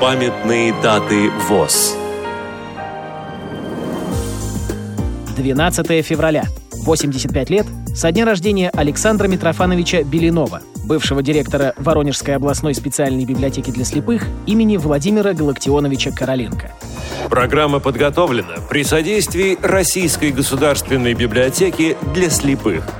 Памятные даты ВОЗ. 12 февраля. 85 лет со дня рождения Александра Митрофановича Белинова, бывшего директора Воронежской областной специальной библиотеки для слепых имени Владимира Галактионовича Короленко. Программа подготовлена при содействии Российской государственной библиотеки для слепых –